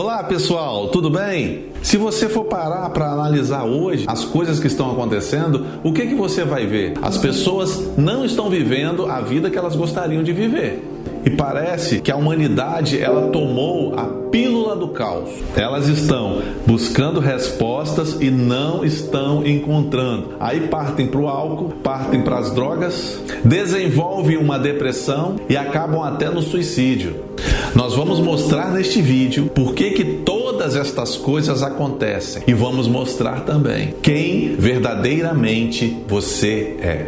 Olá pessoal, tudo bem? Se você for parar para analisar hoje as coisas que estão acontecendo, o que que você vai ver? As pessoas não estão vivendo a vida que elas gostariam de viver. E parece que a humanidade ela tomou a pílula do caos. Elas estão buscando respostas e não estão encontrando. Aí partem para o álcool, partem para as drogas, desenvolvem uma depressão e acabam até no suicídio. Nós vamos mostrar neste vídeo por que que todas estas coisas acontecem e vamos mostrar também quem verdadeiramente você é.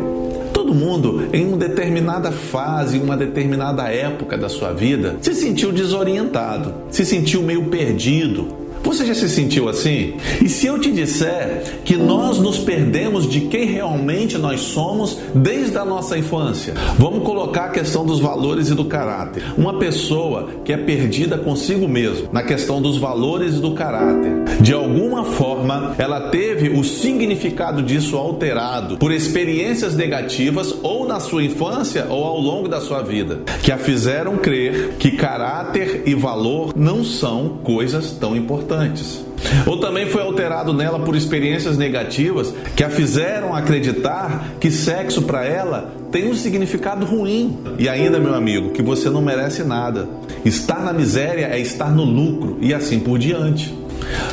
Todo mundo, em uma determinada fase, em uma determinada época da sua vida, se sentiu desorientado, se sentiu meio perdido, você já se sentiu assim? E se eu te disser que nós nos perdemos de quem realmente nós somos desde a nossa infância? Vamos colocar a questão dos valores e do caráter. Uma pessoa que é perdida consigo mesmo na questão dos valores e do caráter. De alguma forma, ela teve o significado disso alterado por experiências negativas ou na sua infância ou ao longo da sua vida, que a fizeram crer que caráter e valor não são coisas tão importantes importantes. Ou também foi alterado nela por experiências negativas que a fizeram acreditar que sexo para ela tem um significado ruim. E ainda, meu amigo, que você não merece nada. Estar na miséria é estar no lucro e assim por diante.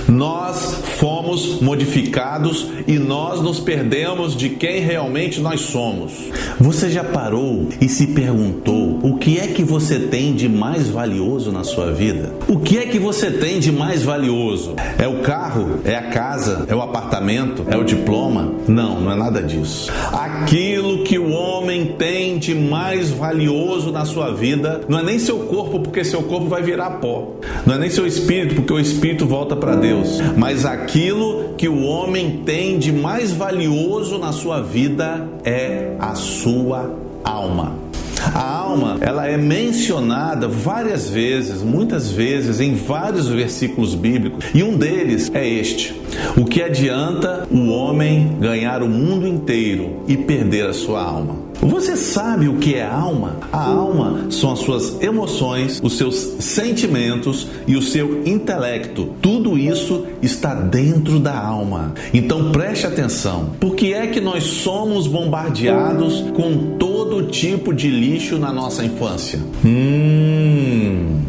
Nós fomos modificados e nós nos perdemos de quem realmente nós somos. Você já parou e se perguntou o que é que você tem de mais valioso na sua vida? O que é que você tem de mais valioso? É o carro? É a casa? É o apartamento? É o diploma? Não, não é nada disso. Aquilo que o homem tem de mais valioso na sua vida não é nem seu corpo, porque seu corpo vai virar pó. Não é nem seu espírito, porque o espírito volta para Deus, mas aquilo que o homem tem de mais valioso na sua vida é a sua alma. A alma, ela é mencionada várias vezes, muitas vezes, em vários versículos bíblicos, e um deles é este: O que adianta o homem ganhar o mundo inteiro e perder a sua alma? Você sabe o que é alma? A alma são as suas emoções, os seus sentimentos e o seu intelecto. Tudo isso está dentro da alma. Então preste atenção. Por que é que nós somos bombardeados com todo tipo de lixo na nossa infância? Hum.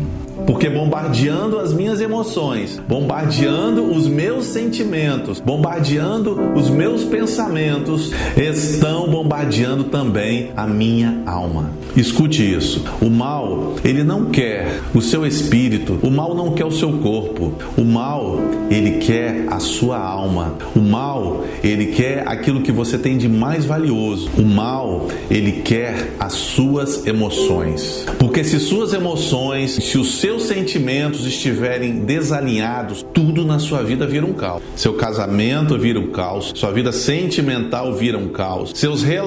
Porque bombardeando as minhas emoções, bombardeando os meus sentimentos, bombardeando os meus pensamentos, estão bombardeando também a minha alma. Escute isso. O mal, ele não quer o seu espírito, o mal não quer o seu corpo. O mal, ele quer a sua alma. O mal, ele quer aquilo que você tem de mais valioso. O mal, ele quer as suas emoções. Porque se suas emoções, se os seus sentimentos estiverem desalinhados, tudo na sua vida vira um caos. Seu casamento vira um caos, sua vida sentimental vira um caos, seus relacionamentos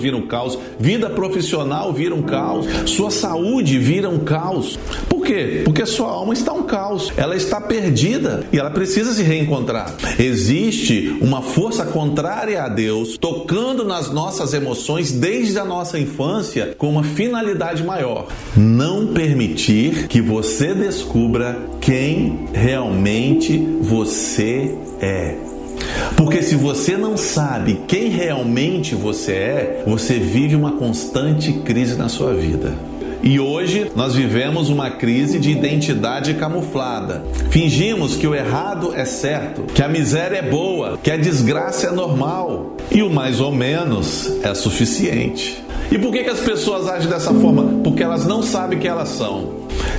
viram um caos, vida profissional vira um caos, sua saúde vira um caos. Por quê? Porque sua alma está um caos, ela está perdida e ela precisa se reencontrar. Existe uma força contrária a Deus tocando nas nossas emoções desde a nossa infância com uma finalidade maior: não permitir que você descubra quem realmente você é. Porque se você não sabe quem realmente você é, você vive uma constante crise na sua vida. E hoje nós vivemos uma crise de identidade camuflada. Fingimos que o errado é certo, que a miséria é boa, que a desgraça é normal e o mais ou menos é suficiente. E por que, que as pessoas agem dessa forma? Porque elas não sabem quem elas são.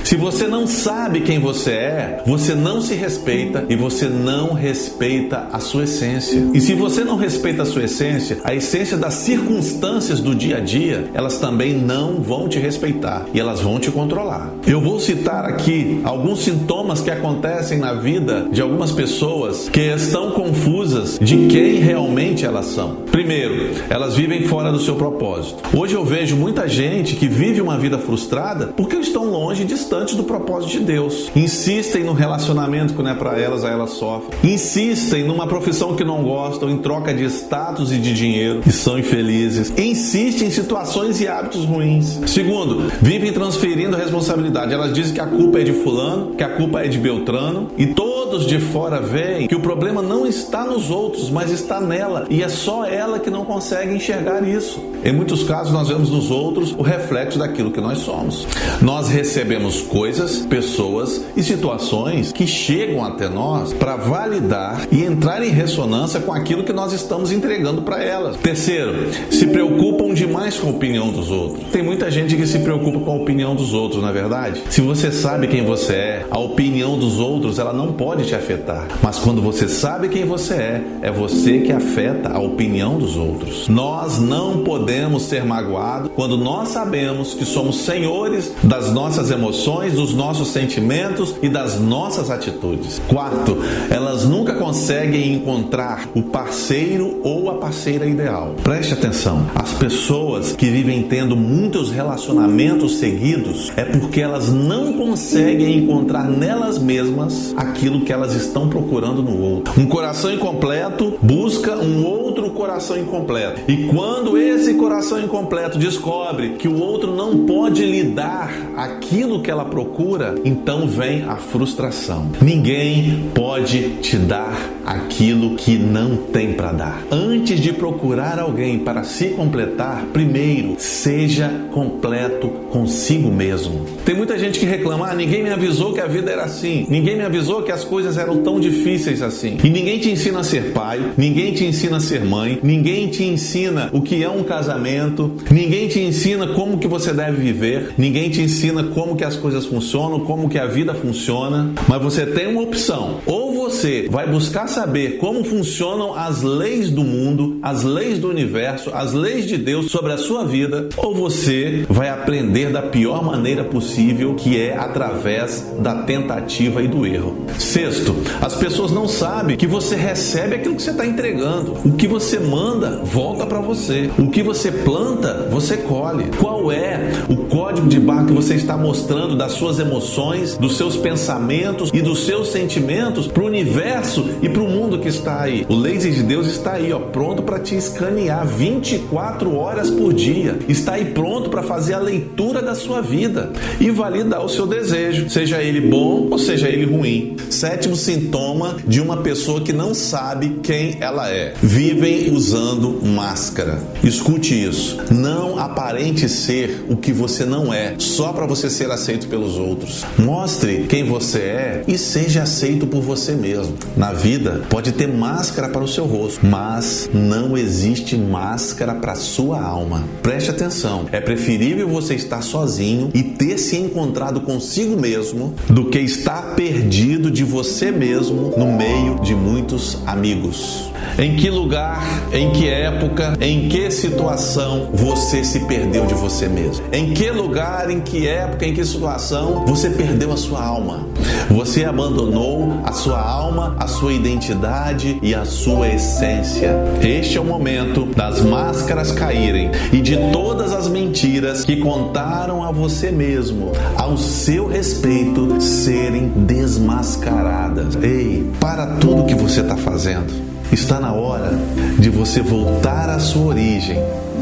Se você não sabe quem você é, você não se respeita e você não respeita a sua essência. E se você não respeita a sua essência, a essência das circunstâncias do dia a dia, elas também não vão te respeitar e elas vão te controlar. Eu vou citar aqui alguns sintomas que acontecem na vida de algumas pessoas que estão confusas de quem realmente elas são. Primeiro, elas vivem fora do seu propósito. Hoje eu vejo muita gente que vive uma vida frustrada porque estão longe distantes distantes do propósito de Deus. Insistem no relacionamento que não é para elas, aí elas sofrem. Insistem numa profissão que não gostam em troca de status e de dinheiro e são infelizes. Insistem em situações e hábitos ruins. Segundo, vivem transferindo a responsabilidade. Elas dizem que a culpa é de fulano, que a culpa é de Beltrano e todos de fora veem que o problema não está nos outros, mas está nela e é só ela que não consegue enxergar isso. Em muitos casos nós vemos nos outros o reflexo daquilo que nós somos. Nós recebemos coisas, pessoas e situações que chegam até nós para validar e entrar em ressonância com aquilo que nós estamos entregando para elas. Terceiro, se preocupam demais com a opinião dos outros. Tem muita gente que se preocupa com a opinião dos outros, na é verdade. Se você sabe quem você é, a opinião dos outros ela não pode te afetar. Mas quando você sabe quem você é, é você que afeta a opinião dos outros. Nós não podemos ser magoados quando nós sabemos que somos senhores das nossas emoções, dos nossos sentimentos e das nossas atitudes. Quarto, elas nunca conseguem encontrar o parceiro ou a parceira ideal. Preste atenção, as pessoas que vivem tendo muitos relacionamentos seguidos é porque elas não conseguem encontrar nelas mesmas aquilo que elas estão procurando no outro. Um coração incompleto busca um outro coração incompleto. E quando esse coração incompleto descobre que o outro não pode lhe dar aquilo que ela procura, então vem a frustração. Ninguém pode te dar aquilo que não tem para dar. Antes de procurar alguém para se completar, primeiro seja completo consigo mesmo. Tem muita gente que reclama: ah, ninguém me avisou que a vida era assim, ninguém me avisou que as coisas eram tão difíceis assim. E ninguém te ensina a ser pai, ninguém te ensina a ser mãe, ninguém te ensina o que é um casamento, ninguém te ensina como que você deve viver, ninguém te ensina como que as coisas funcionam, como que a vida funciona, mas você tem uma opção. Ou você vai buscar saber como funcionam as leis do mundo, as leis do universo, as leis de Deus sobre a sua vida, ou você vai aprender da pior maneira possível, que é através da tentativa e do erro. Sexto, as pessoas não sabem que você recebe aquilo que você está entregando. O que você manda volta para você. O que você planta, você colhe. Qual é o código de barra que você está mostrando das suas emoções, dos seus pensamentos e dos seus sentimentos para o universo e para o mundo que está aí? O laser de Deus está aí, ó, pronto para te escanear 24 horas por dia. Está aí pronto para fazer a leitura da sua vida e validar o seu desejo, seja ele bom ou seja ele ruim. Sétimo sintoma de uma pessoa que não sabe quem ela é. Vivem usando máscara. Escute isso. Não aparente ser o que você não é, só para você ser aceito pelos outros. Mostre quem você é e seja aceito por você mesmo. Na vida pode ter máscara para o seu rosto, mas não existe máscara para sua alma. Preste atenção. É preferível você estar sozinho e ter se encontrado consigo mesmo do que estar perdido de você mesmo no meio de muitos amigos. Em que lugar, em que época, em que situação você se perdeu de você mesmo? Em que lugar, em que época, em que situação você perdeu a sua alma? Você abandonou a sua alma, a sua identidade e a sua essência. Este é o momento das máscaras caírem e de todas as mentiras que contaram a você mesmo, ao seu respeito, serem desmascaradas. Ei, para tudo que você está fazendo. Está na hora de você voltar à sua origem.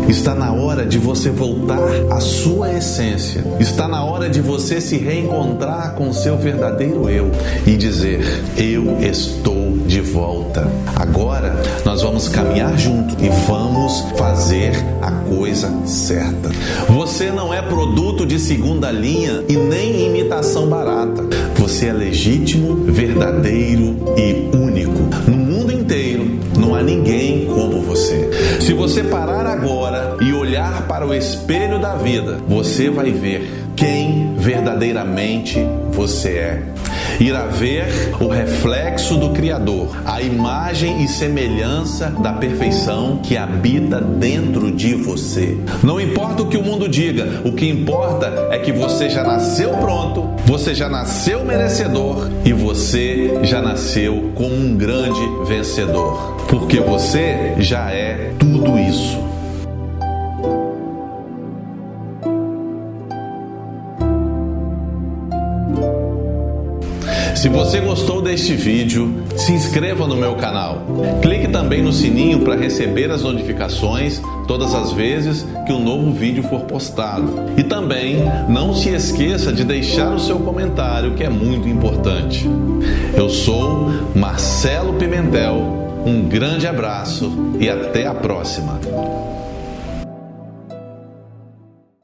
Está na hora de você voltar à sua essência. Está na hora de você se reencontrar com o seu verdadeiro eu e dizer: Eu estou de volta. Agora nós vamos caminhar junto e vamos fazer a coisa certa. Você não é produto de segunda linha e nem imitação barata. Você é legítimo, verdadeiro e único há ninguém como você. Se você parar agora e olhar para o espelho da vida, você vai ver quem verdadeiramente você é. Irá ver o reflexo do Criador, a imagem e semelhança da perfeição que habita dentro de você. Não importa o que o mundo diga, o que importa é que você já nasceu pronto, você já nasceu merecedor e você já nasceu como um grande vencedor. Porque você já é tudo isso. Se você gostou deste vídeo, se inscreva no meu canal. Clique também no sininho para receber as notificações todas as vezes que um novo vídeo for postado. E também não se esqueça de deixar o seu comentário, que é muito importante. Eu sou Marcelo Pimentel. Um grande abraço e até a próxima.